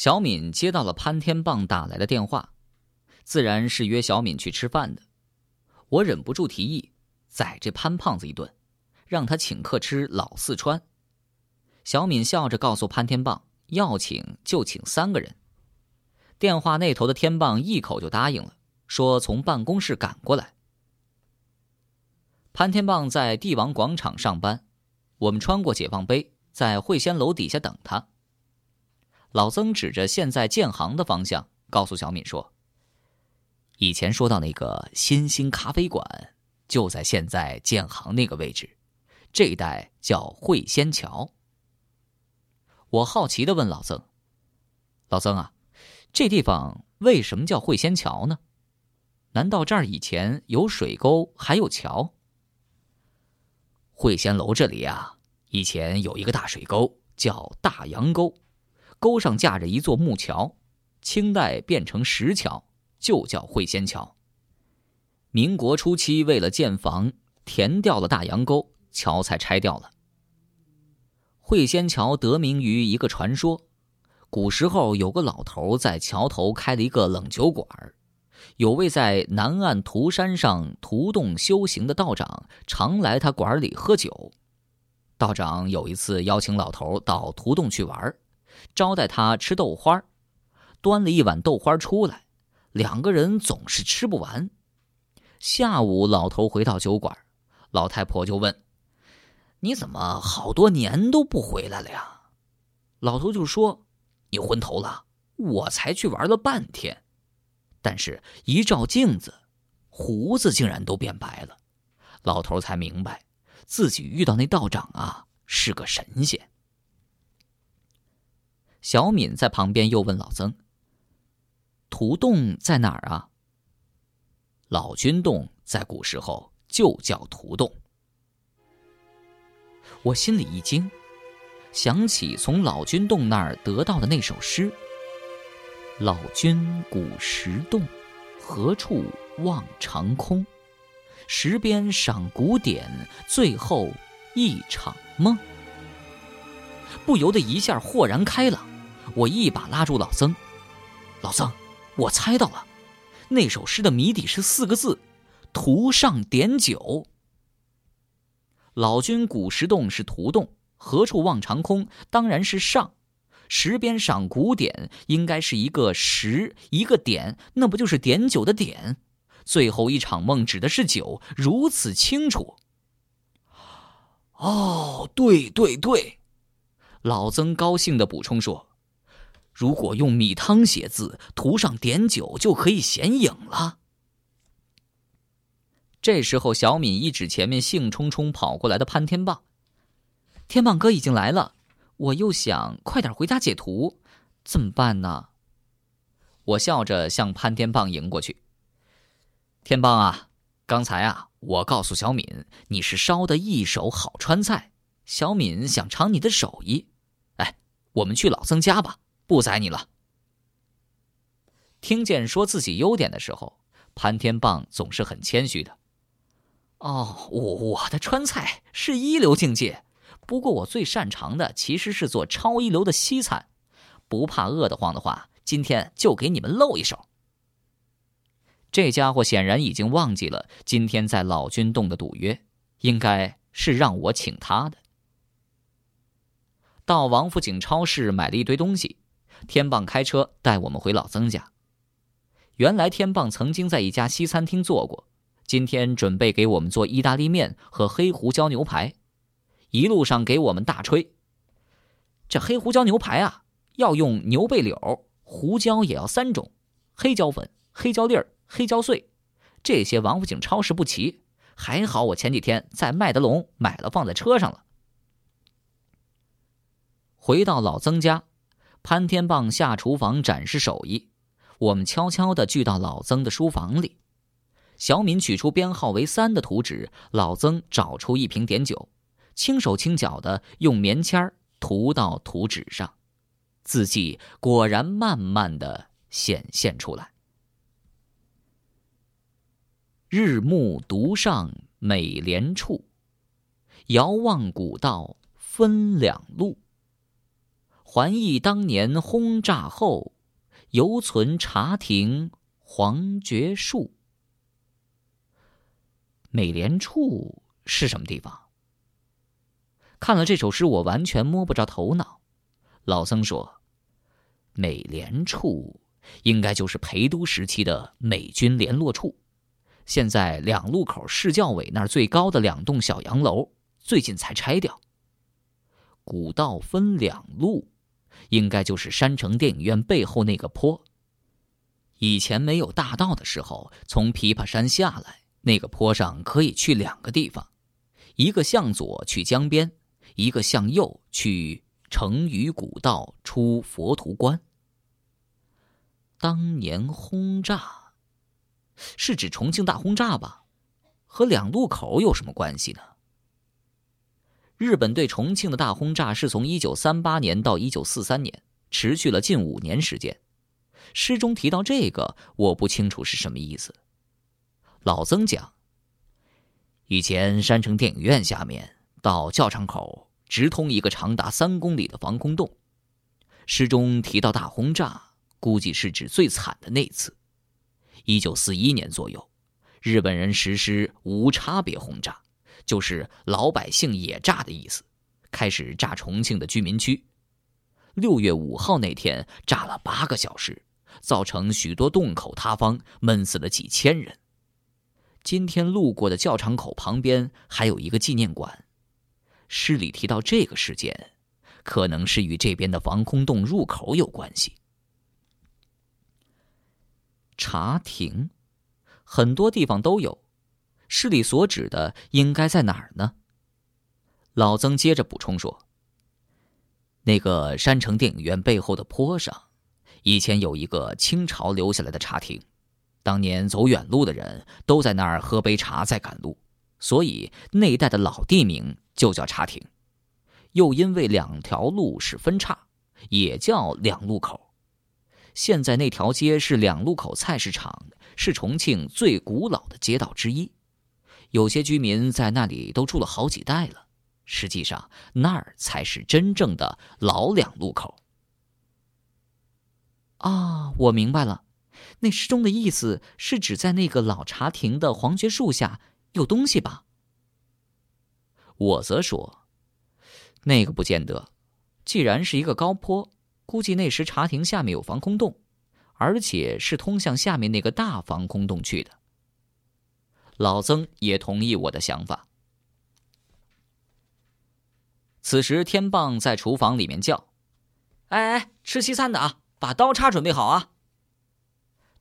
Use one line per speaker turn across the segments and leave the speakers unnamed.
小敏接到了潘天棒打来的电话，自然是约小敏去吃饭的。我忍不住提议宰这潘胖子一顿，让他请客吃老四川。小敏笑着告诉潘天棒，要请就请三个人。电话那头的天棒一口就答应了，说从办公室赶过来。潘天棒在帝王广场上班，我们穿过解放碑，在会仙楼底下等他。老曾指着现在建行的方向，告诉小敏说：“以前说到那个新兴咖啡馆，就在现在建行那个位置，这一带叫会仙桥。”我好奇的问老曾：“老曾啊，这地方为什么叫会仙桥呢？难道这儿以前有水沟还有桥？”会仙楼这里啊，以前有一个大水沟，叫大洋沟。沟上架着一座木桥，清代变成石桥，就叫会仙桥。民国初期，为了建房，填掉了大洋沟，桥才拆掉了。会仙桥得名于一个传说：古时候有个老头在桥头开了一个冷酒馆，有位在南岸涂山上涂洞修行的道长，常来他馆里喝酒。道长有一次邀请老头到涂洞去玩。招待他吃豆花，端了一碗豆花出来，两个人总是吃不完。下午，老头回到酒馆，老太婆就问：“你怎么好多年都不回来了呀？”老头就说：“你昏头了，我才去玩了半天，但是一照镜子，胡子竟然都变白了。”老头才明白，自己遇到那道长啊是个神仙。小敏在旁边又问老曾：“图洞在哪儿啊？”老君洞在古时候就叫图洞。我心里一惊，想起从老君洞那儿得到的那首诗：“老君古石洞，何处望长空？石边赏古典，最后一场梦。”不由得一下豁然开朗。我一把拉住老曾，老曾，我猜到了，那首诗的谜底是四个字：“图上点酒。”老君古石洞是图洞，何处望长空？当然是上。石边赏古典，应该是一个石一个点，那不就是点酒的点？最后一场梦指的是酒，如此清楚。哦，对对对，老曾高兴的补充说。如果用米汤写字，涂上碘酒就可以显影了。这时候，小敏一指前面兴冲冲跑过来的潘天棒：“天棒哥已经来了，我又想快点回家解图，怎么办呢？”我笑着向潘天棒迎过去：“天棒啊，刚才啊，我告诉小敏你是烧的一手好川菜，小敏想尝你的手艺。哎，我们去老曾家吧。”不宰你了。听见说自己优点的时候，潘天棒总是很谦虚的。哦，我我的川菜是一流境界，不过我最擅长的其实是做超一流的西餐。不怕饿得慌的话，今天就给你们露一手。这家伙显然已经忘记了今天在老君洞的赌约，应该是让我请他的。到王府井超市买了一堆东西。天棒开车带我们回老曾家。原来天棒曾经在一家西餐厅做过，今天准备给我们做意大利面和黑胡椒牛排，一路上给我们大吹。这黑胡椒牛排啊，要用牛背柳，胡椒也要三种，黑椒粉、黑椒粒儿、黑椒碎，这些王府井超市不齐，还好我前几天在麦德龙买了，放在车上了。回到老曾家。潘天棒下厨房展示手艺，我们悄悄地聚到老曾的书房里。小敏取出编号为三的图纸，老曾找出一瓶碘酒，轻手轻脚地用棉签涂到图纸上，字迹果然慢慢地显现出来。日暮独上美莲处，遥望古道分两路。还忆当年轰炸后，犹存茶亭黄桷树。美联处是什么地方？看了这首诗，我完全摸不着头脑。老僧说：“美联处应该就是陪都时期的美军联络处。现在两路口市教委那儿最高的两栋小洋楼，最近才拆掉。古道分两路。”应该就是山城电影院背后那个坡。以前没有大道的时候，从琵琶山下来，那个坡上可以去两个地方，一个向左去江边，一个向右去成渝古道出佛图关。当年轰炸，是指重庆大轰炸吧？和两路口有什么关系呢？日本对重庆的大轰炸是从一九三八年到一九四三年，持续了近五年时间。诗中提到这个，我不清楚是什么意思。老曾讲，以前山城电影院下面到教场口直通一个长达三公里的防空洞。诗中提到大轰炸，估计是指最惨的那次。一九四一年左右，日本人实施无差别轰炸。就是老百姓也炸的意思，开始炸重庆的居民区。六月五号那天炸了八个小时，造成许多洞口塌方，闷死了几千人。今天路过的教场口旁边还有一个纪念馆。诗里提到这个事件，可能是与这边的防空洞入口有关系。茶亭，很多地方都有。诗里所指的应该在哪儿呢？老曾接着补充说：“那个山城电影院背后的坡上，以前有一个清朝留下来的茶亭，当年走远路的人都在那儿喝杯茶再赶路，所以那一带的老地名就叫茶亭。又因为两条路是分岔，也叫两路口。现在那条街是两路口菜市场，是重庆最古老的街道之一。”有些居民在那里都住了好几代了，实际上那儿才是真正的老两路口。啊，我明白了，那诗中的意思是指在那个老茶亭的黄桷树下有东西吧？我则说，那个不见得，既然是一个高坡，估计那时茶亭下面有防空洞，而且是通向下面那个大防空洞去的。老曾也同意我的想法。此时，天棒在厨房里面叫：“哎哎，吃西餐的啊，把刀叉准备好啊！”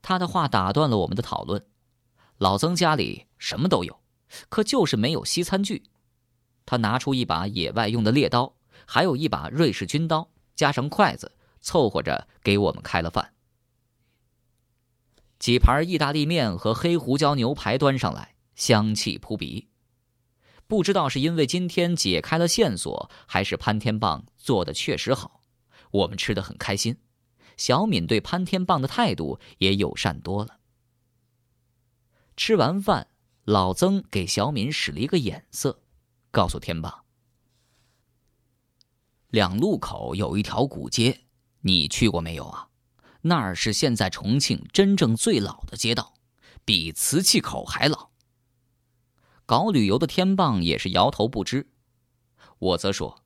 他的话打断了我们的讨论。老曾家里什么都有，可就是没有西餐具。他拿出一把野外用的猎刀，还有一把瑞士军刀，加上筷子，凑合着给我们开了饭。几盘意大利面和黑胡椒牛排端上来，香气扑鼻。不知道是因为今天解开了线索，还是潘天棒做的确实好，我们吃的很开心。小敏对潘天棒的态度也友善多了。吃完饭，老曾给小敏使了一个眼色，告诉天棒：“两路口有一条古街，你去过没有啊？”那儿是现在重庆真正最老的街道，比瓷器口还老。搞旅游的天棒也是摇头不知。我则说：“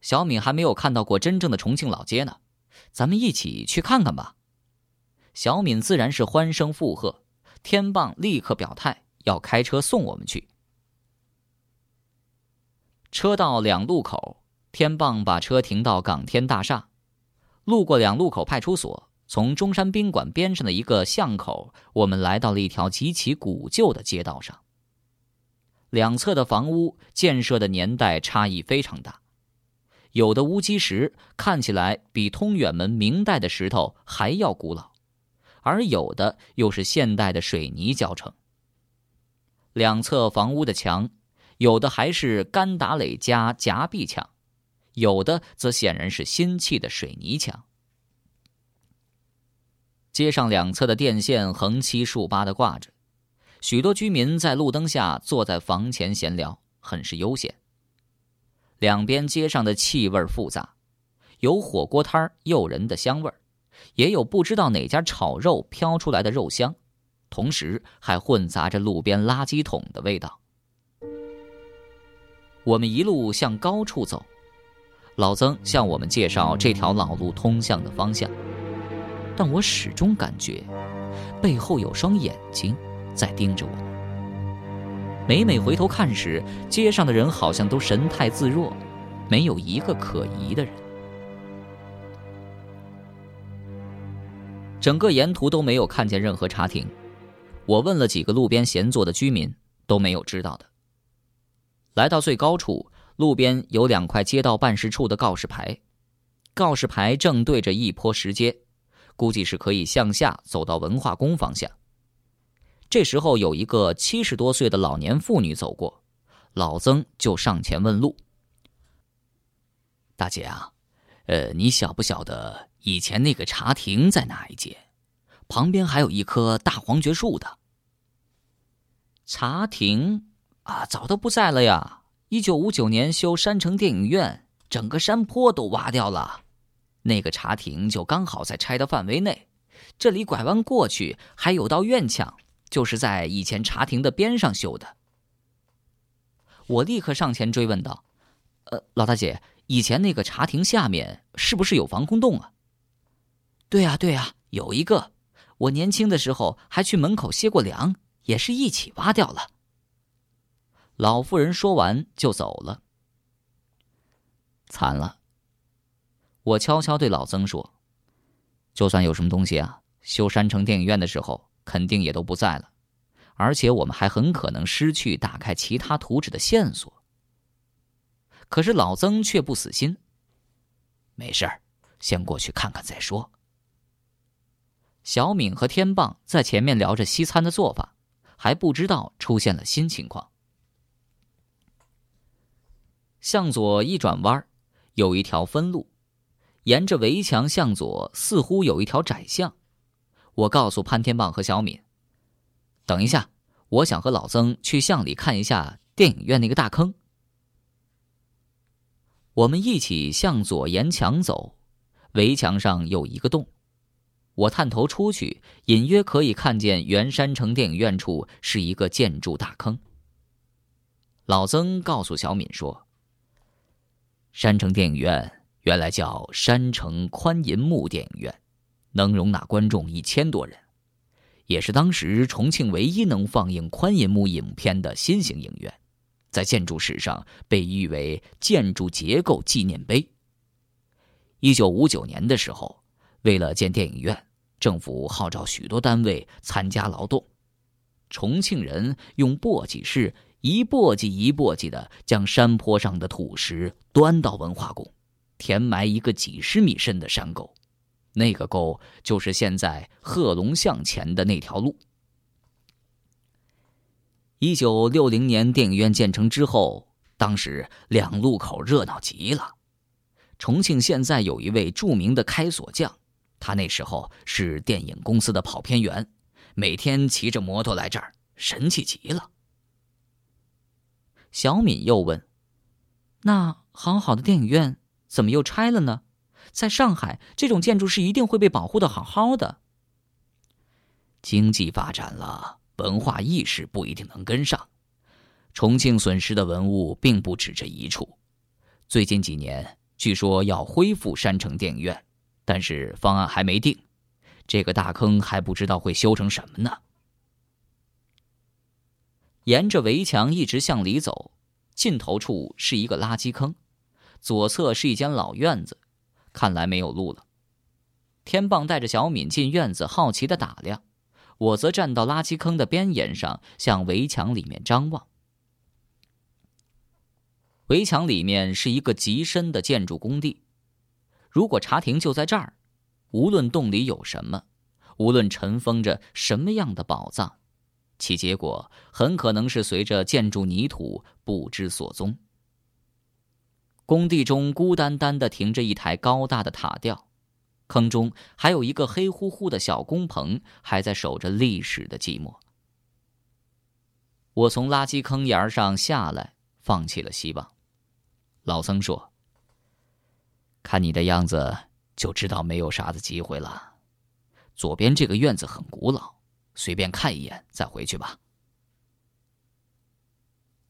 小敏还没有看到过真正的重庆老街呢，咱们一起去看看吧。”小敏自然是欢声附和，天棒立刻表态要开车送我们去。车到两路口，天棒把车停到港天大厦。路过两路口派出所，从中山宾馆边上的一个巷口，我们来到了一条极其古旧的街道上。两侧的房屋建设的年代差异非常大，有的乌鸡石看起来比通远门明代的石头还要古老，而有的又是现代的水泥浇成。两侧房屋的墙，有的还是干打垒加夹壁墙。有的则显然是新砌的水泥墙。街上两侧的电线横七竖八的挂着，许多居民在路灯下坐在房前闲聊，很是悠闲。两边街上的气味复杂，有火锅摊诱人的香味儿，也有不知道哪家炒肉飘出来的肉香，同时还混杂着路边垃圾桶的味道。我们一路向高处走，老曾向我们介绍这条老路通向的方向，但我始终感觉背后有双眼睛在盯着我。每每回头看时，街上的人好像都神态自若，没有一个可疑的人。整个沿途都没有看见任何茶亭，我问了几个路边闲坐的居民，都没有知道的。来到最高处，路边有两块街道办事处的告示牌，告示牌正对着一坡石阶，估计是可以向下走到文化宫方向。这时候，有一个七十多岁的老年妇女走过，老曾就上前问路：“大姐啊，呃，你晓不晓得以前那个茶亭在哪一街？旁边还有一棵大黄桷树的。”茶亭啊，早都不在了呀！一九五九年修山城电影院，整个山坡都挖掉了，那个茶亭就刚好在拆的范围内。这里拐弯过去还有道院墙。就是在以前茶亭的边上修的。我立刻上前追问道：“呃，老大姐，以前那个茶亭下面是不是有防空洞啊？”“对呀，对呀，有一个。我年轻的时候还去门口歇过凉，也是一起挖掉了。”老妇人说完就走了。惨了。我悄悄对老曾说：“就算有什么东西啊，修山城电影院的时候。”肯定也都不在了，而且我们还很可能失去打开其他图纸的线索。可是老曾却不死心。没事儿，先过去看看再说。小敏和天棒在前面聊着西餐的做法，还不知道出现了新情况。向左一转弯，有一条分路，沿着围墙向左，似乎有一条窄巷。我告诉潘天棒和小敏：“等一下，我想和老曾去巷里看一下电影院那个大坑。”我们一起向左沿墙走，围墙上有一个洞，我探头出去，隐约可以看见原山城电影院处是一个建筑大坑。老曾告诉小敏说：“山城电影院原来叫山城宽银幕电影院。”能容纳观众一千多人，也是当时重庆唯一能放映宽银幕影片的新型影院，在建筑史上被誉为建筑结构纪念碑。一九五九年的时候，为了建电影院，政府号召许多单位参加劳动，重庆人用簸箕式一簸箕一簸箕的将山坡上的土石端到文化宫，填埋一个几十米深的山沟。那个沟就是现在贺龙巷前的那条路。一九六零年电影院建成之后，当时两路口热闹极了。重庆现在有一位著名的开锁匠，他那时候是电影公司的跑片员，每天骑着摩托来这儿，神气极了。小敏又问：“那好好的电影院怎么又拆了呢？”在上海，这种建筑是一定会被保护的好好的。经济发展了，文化意识不一定能跟上。重庆损失的文物并不止这一处。最近几年，据说要恢复山城电影院，但是方案还没定。这个大坑还不知道会修成什么呢。沿着围墙一直向里走，尽头处是一个垃圾坑，左侧是一间老院子。看来没有路了。天棒带着小敏进院子，好奇的打量；我则站到垃圾坑的边沿上，向围墙里面张望。围墙里面是一个极深的建筑工地。如果茶亭就在这儿，无论洞里有什么，无论尘封着什么样的宝藏，其结果很可能是随着建筑泥土不知所踪。工地中孤单单的停着一台高大的塔吊，坑中还有一个黑乎乎的小工棚，还在守着历史的寂寞。我从垃圾坑沿上下来，放弃了希望。老僧说：“看你的样子，就知道没有啥子机会了。左边这个院子很古老，随便看一眼再回去吧。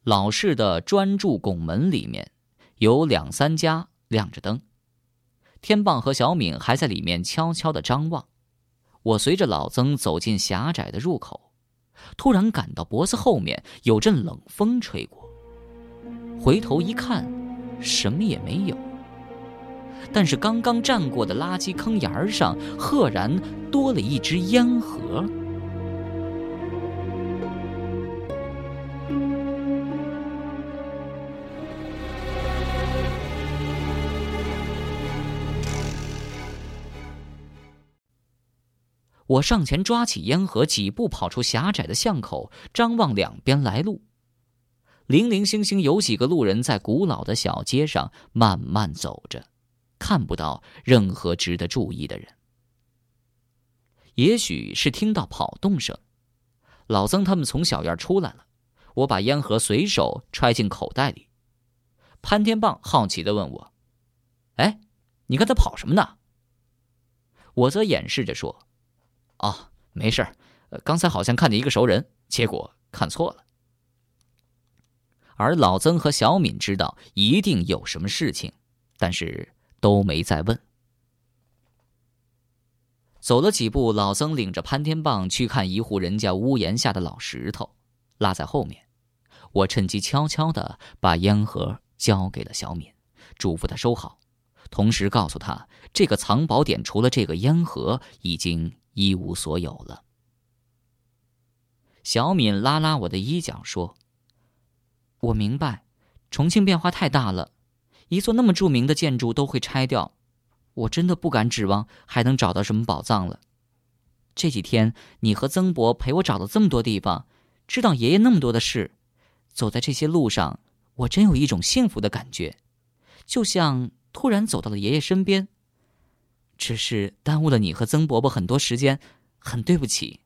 老式的砖柱拱门里面，有两三家亮着灯。天棒和小敏还在里面悄悄的张望。我随着老曾走进狭窄的入口，突然感到脖子后面有阵冷风吹过。回头一看，什么也没有。但是刚刚站过的垃圾坑沿上，赫然多了一只烟盒。我上前抓起烟盒，几步跑出狭窄的巷口，张望两边来路。零零星星有几个路人在古老的小街上慢慢走着。看不到任何值得注意的人，也许是听到跑动声，老曾他们从小院出来了。我把烟盒随手揣进口袋里。潘天棒好奇的问我：“哎，你刚才跑什么呢？”我则掩饰着说：“哦，没事刚才好像看见一个熟人，结果看错了。”而老曾和小敏知道一定有什么事情，但是。都没再问。走了几步，老曾领着潘天棒去看一户人家屋檐下的老石头，落在后面。我趁机悄悄的把烟盒交给了小敏，嘱咐她收好，同时告诉她，这个藏宝点除了这个烟盒，已经一无所有了。小敏拉拉我的衣角说：“我明白，重庆变化太大了。”一座那么著名的建筑都会拆掉，我真的不敢指望还能找到什么宝藏了。这几天你和曾伯陪我找了这么多地方，知道爷爷那么多的事，走在这些路上，我真有一种幸福的感觉，就像突然走到了爷爷身边。只是耽误了你和曾伯伯很多时间，很对不起。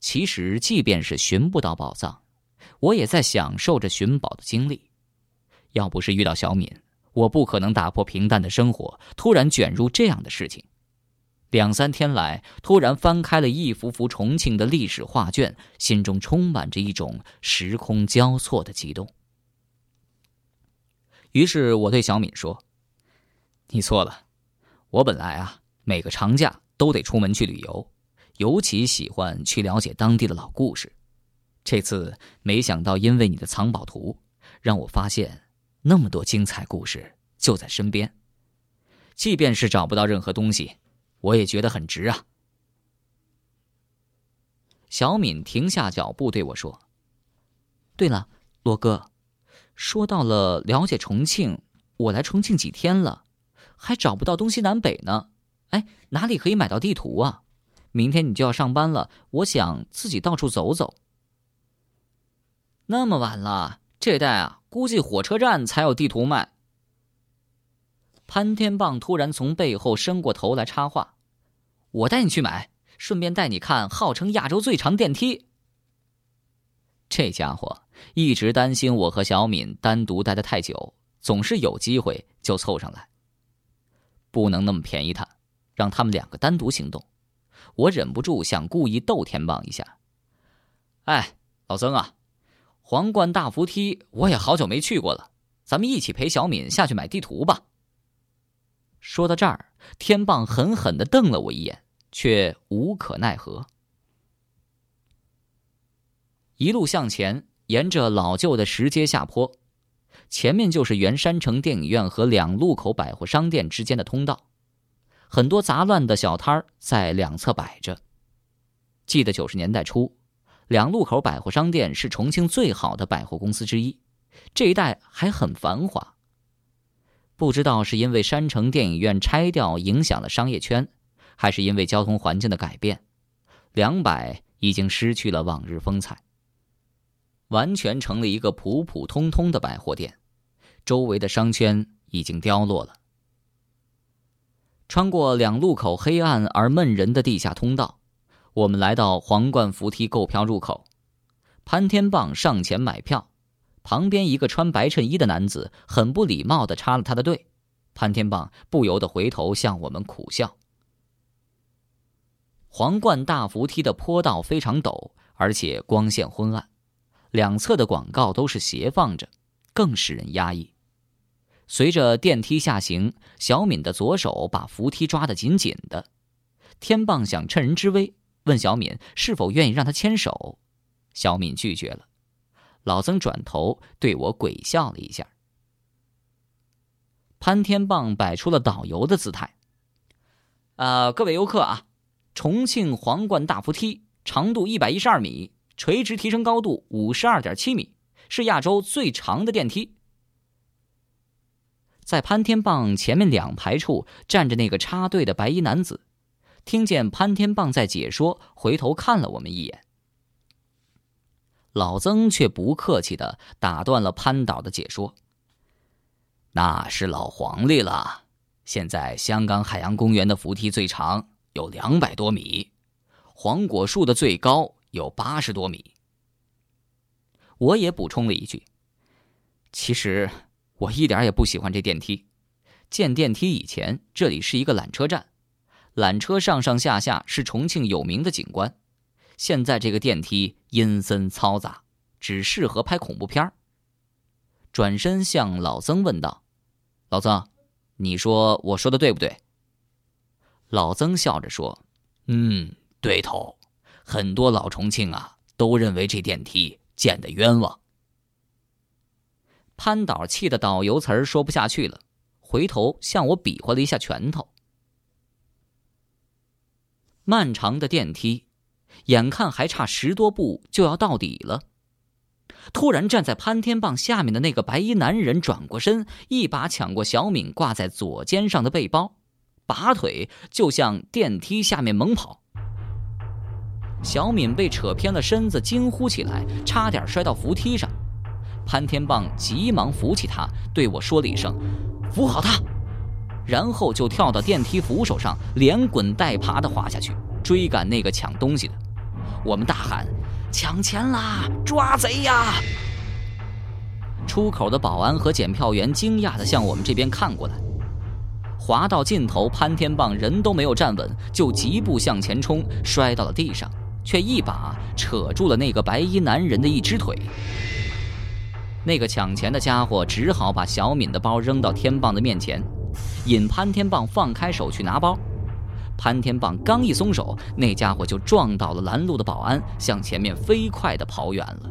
其实，即便是寻不到宝藏。我也在享受着寻宝的经历，要不是遇到小敏，我不可能打破平淡的生活，突然卷入这样的事情。两三天来，突然翻开了一幅幅重庆的历史画卷，心中充满着一种时空交错的激动。于是我对小敏说：“你错了，我本来啊，每个长假都得出门去旅游，尤其喜欢去了解当地的老故事。”这次没想到，因为你的藏宝图，让我发现那么多精彩故事就在身边。即便是找不到任何东西，我也觉得很值啊。小敏停下脚步对我说：“对了，罗哥，说到了了解重庆，我来重庆几天了，还找不到东西南北呢。哎，哪里可以买到地图啊？明天你就要上班了，我想自己到处走走。”那么晚了，这带啊，估计火车站才有地图卖。潘天棒突然从背后伸过头来插话：“我带你去买，顺便带你看号称亚洲最长电梯。”这家伙一直担心我和小敏单独待的太久，总是有机会就凑上来。不能那么便宜他，让他们两个单独行动。我忍不住想故意逗天棒一下：“哎，老曾啊！”皇冠大扶梯，我也好久没去过了。咱们一起陪小敏下去买地图吧。说到这儿，天棒狠狠的瞪了我一眼，却无可奈何。一路向前，沿着老旧的石阶下坡，前面就是原山城电影院和两路口百货商店之间的通道，很多杂乱的小摊儿在两侧摆着。记得九十年代初。两路口百货商店是重庆最好的百货公司之一，这一带还很繁华。不知道是因为山城电影院拆掉影响了商业圈，还是因为交通环境的改变，两百已经失去了往日风采，完全成了一个普普通通的百货店，周围的商圈已经凋落了。穿过两路口黑暗而闷人的地下通道。我们来到皇冠扶梯购票入口，潘天棒上前买票，旁边一个穿白衬衣的男子很不礼貌地插了他的队，潘天棒不由得回头向我们苦笑。皇冠大扶梯的坡道非常陡，而且光线昏暗，两侧的广告都是斜放着，更使人压抑。随着电梯下行，小敏的左手把扶梯抓得紧紧的。天棒想趁人之危，问小敏是否愿意让他牵手，小敏拒绝了。老曾转头对我鬼笑了一下。潘天棒摆出了导游的姿态。呃，各位游客啊，重庆皇冠大扶梯长度一百一十二米，垂直提升高度五十二点七米，是亚洲最长的电梯。在潘天棒前面两排处站着那个插队的白衣男子，听见潘天棒在解说，回头看了我们一眼。老曾却不客气的打断了潘导的解说：“那是老黄历了，现在香港海洋公园的扶梯最长有两百多米，黄果树的最高有八十多米。”我也补充了一句：“其实。”我一点也不喜欢这电梯。建电梯以前，这里是一个缆车站，缆车上上下下是重庆有名的景观。现在这个电梯阴森嘈杂，只适合拍恐怖片转身向老曾问道：“老曾，你说我说的对不对？”老曾笑着说：“嗯，对头。很多老重庆啊，都认为这电梯建的冤枉。”潘导气的导游词儿说不下去了，回头向我比划了一下拳头。漫长的电梯，眼看还差十多步就要到底了，突然站在潘天棒下面的那个白衣男人转过身，一把抢过小敏挂在左肩上的背包，拔腿就向电梯下面猛跑。小敏被扯偏了身子，惊呼起来，差点摔到扶梯上。潘天棒急忙扶起他，对我说了一声：“扶好他。”然后就跳到电梯扶手上，连滚带爬地滑下去，追赶那个抢东西的。我们大喊：“抢钱啦！抓贼呀！”出口的保安和检票员惊讶地向我们这边看过来。滑到尽头，潘天棒人都没有站稳，就疾步向前冲，摔到了地上，却一把扯住了那个白衣男人的一只腿。那个抢钱的家伙只好把小敏的包扔到天棒的面前，引潘天棒放开手去拿包。潘天棒刚一松手，那家伙就撞倒了拦路的保安，向前面飞快地跑远了。